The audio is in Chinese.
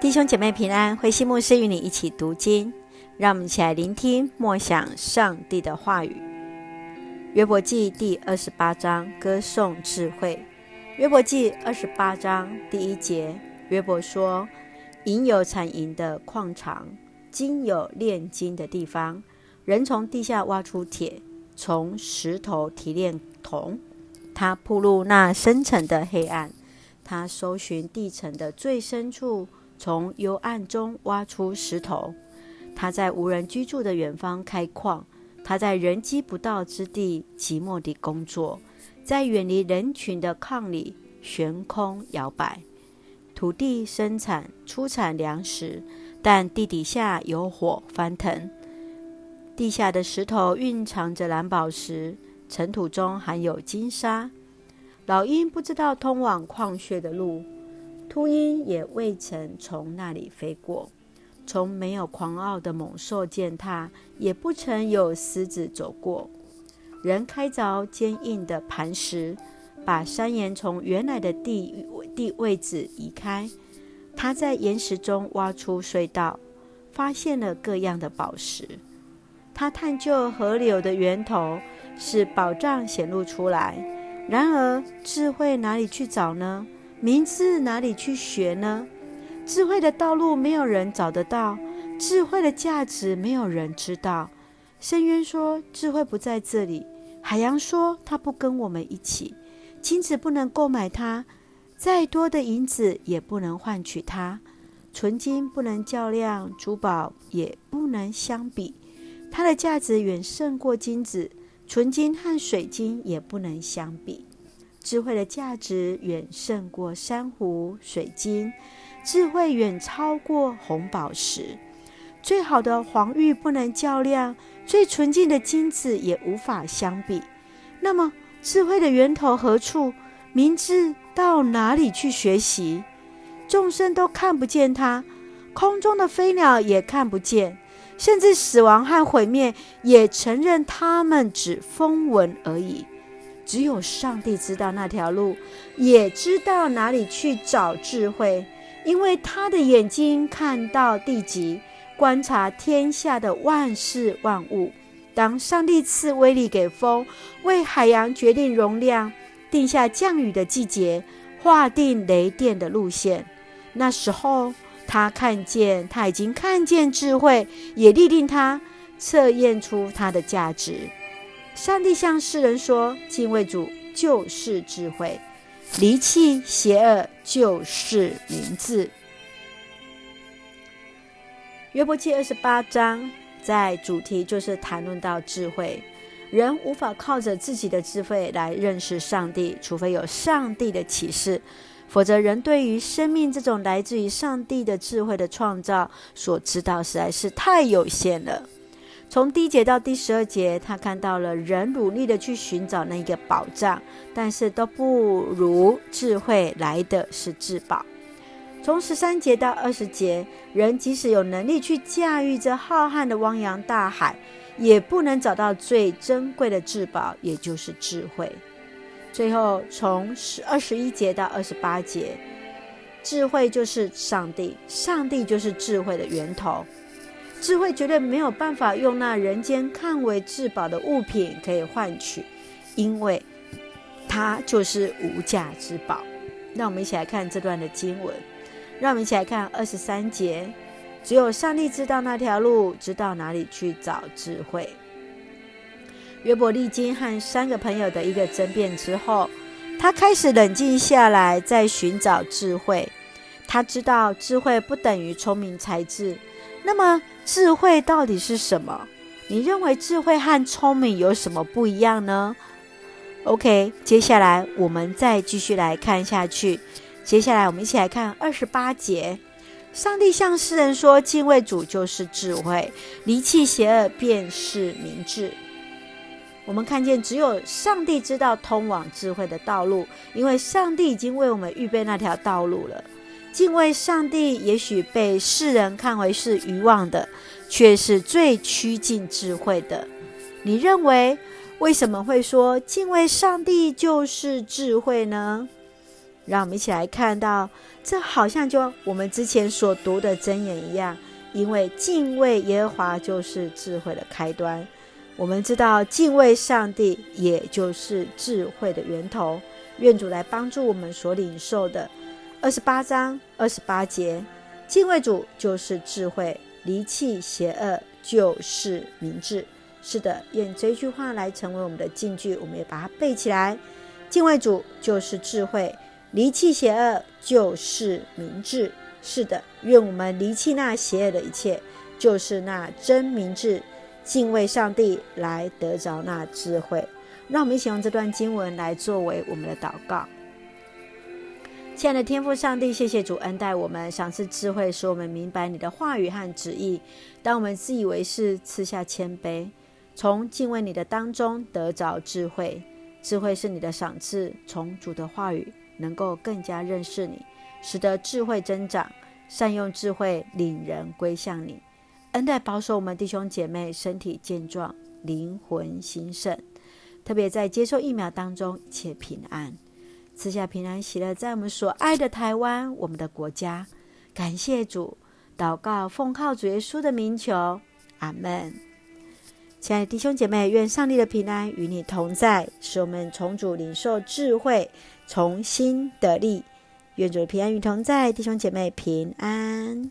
弟兄姐妹平安，慧馨牧师与你一起读经，让我们一起来聆听默想上帝的话语。约伯记第二十八章，歌颂智慧。约伯记二十八章第一节，约伯说：“银有产银的矿场，金有炼金的地方。人从地下挖出铁，从石头提炼铜。他铺路那深沉的黑暗，他搜寻地层的最深处。”从幽暗中挖出石头，他在无人居住的远方开矿，他在人迹不到之地寂寞地工作，在远离人群的矿里悬空摇摆。土地生产出产粮食，但地底下有火翻腾。地下的石头蕴藏着蓝宝石，尘土中含有金沙。老鹰不知道通往矿穴的路。秃鹰也未曾从那里飞过，从没有狂傲的猛兽践踏，也不曾有狮子走过。人开凿坚硬的磐石，把山岩从原来的地地位置移开。他在岩石中挖出隧道，发现了各样的宝石。他探究河流的源头，使宝藏显露出来。然而，智慧哪里去找呢？名字哪里去学呢？智慧的道路没有人找得到，智慧的价值没有人知道。深渊说：“智慧不在这里。”海洋说：“它不跟我们一起。”金子不能购买它，再多的银子也不能换取它。纯金不能较量，珠宝也不能相比。它的价值远胜过金子，纯金和水晶也不能相比。智慧的价值远胜过珊瑚、水晶，智慧远超过红宝石。最好的黄玉不能较量，最纯净的金子也无法相比。那么，智慧的源头何处？明智到哪里去学习？众生都看不见它，空中的飞鸟也看不见，甚至死亡和毁灭也承认它们只风闻而已。只有上帝知道那条路，也知道哪里去找智慧，因为他的眼睛看到地极，观察天下的万事万物。当上帝赐威力给风，为海洋决定容量，定下降雨的季节，划定雷电的路线，那时候他看见，他已经看见智慧，也立定他，测验出它的价值。上帝向世人说：“敬畏主就是智慧，离弃邪恶就是明智。”约伯记二十八章在主题就是谈论到智慧，人无法靠着自己的智慧来认识上帝，除非有上帝的启示，否则人对于生命这种来自于上帝的智慧的创造所知道实在是太有限了。从第一节到第十二节，他看到了人努力的去寻找那个宝藏，但是都不如智慧来的是至宝。从十三节到二十节，人即使有能力去驾驭这浩瀚的汪洋大海，也不能找到最珍贵的至宝，也就是智慧。最后，从十二十一节到二十八节，智慧就是上帝，上帝就是智慧的源头。智慧绝对没有办法用那人间看为至宝的物品可以换取，因为它就是无价之宝。让我们一起来看这段的经文。让我们一起来看二十三节：只有上帝知道那条路，知道哪里去找智慧。约伯历经和三个朋友的一个争辩之后，他开始冷静下来，在寻找智慧。他知道智慧不等于聪明才智。那么智慧到底是什么？你认为智慧和聪明有什么不一样呢？OK，接下来我们再继续来看下去。接下来我们一起来看二十八节。上帝向世人说：“敬畏主就是智慧，离弃邪恶便是明智。”我们看见，只有上帝知道通往智慧的道路，因为上帝已经为我们预备那条道路了。敬畏上帝，也许被世人看为是愚妄的，却是最趋近智慧的。你认为为什么会说敬畏上帝就是智慧呢？让我们一起来看到，这好像就我们之前所读的箴言一样，因为敬畏耶和华就是智慧的开端。我们知道敬畏上帝，也就是智慧的源头。愿主来帮助我们所领受的二十八章二十八节，敬畏主就是智慧，离弃邪恶就是明智。是的，愿这句话来成为我们的禁句，我们也把它背起来。敬畏主就是智慧，离弃邪恶就是明智。是的，愿我们离弃那邪恶的一切，就是那真明智。敬畏上帝，来得着那智慧。让我们一起用这段经文来作为我们的祷告。亲爱的天父上帝，谢谢主恩待我们，赏赐智慧，使我们明白你的话语和旨意。当我们自以为是，赐下谦卑，从敬畏你的当中得着智慧。智慧是你的赏赐，从主的话语能够更加认识你，使得智慧增长，善用智慧领人归向你。恩待保守我们弟兄姐妹身体健壮，灵魂兴盛。特别在接受疫苗当中，一切平安，赐下平安喜乐，在我们所爱的台湾，我们的国家，感谢主，祷告奉靠主耶稣的名求，阿门。亲爱的弟兄姐妹，愿上帝的平安与你同在，使我们重组领受智慧，重新得力。愿主的平安与同在，弟兄姐妹平安。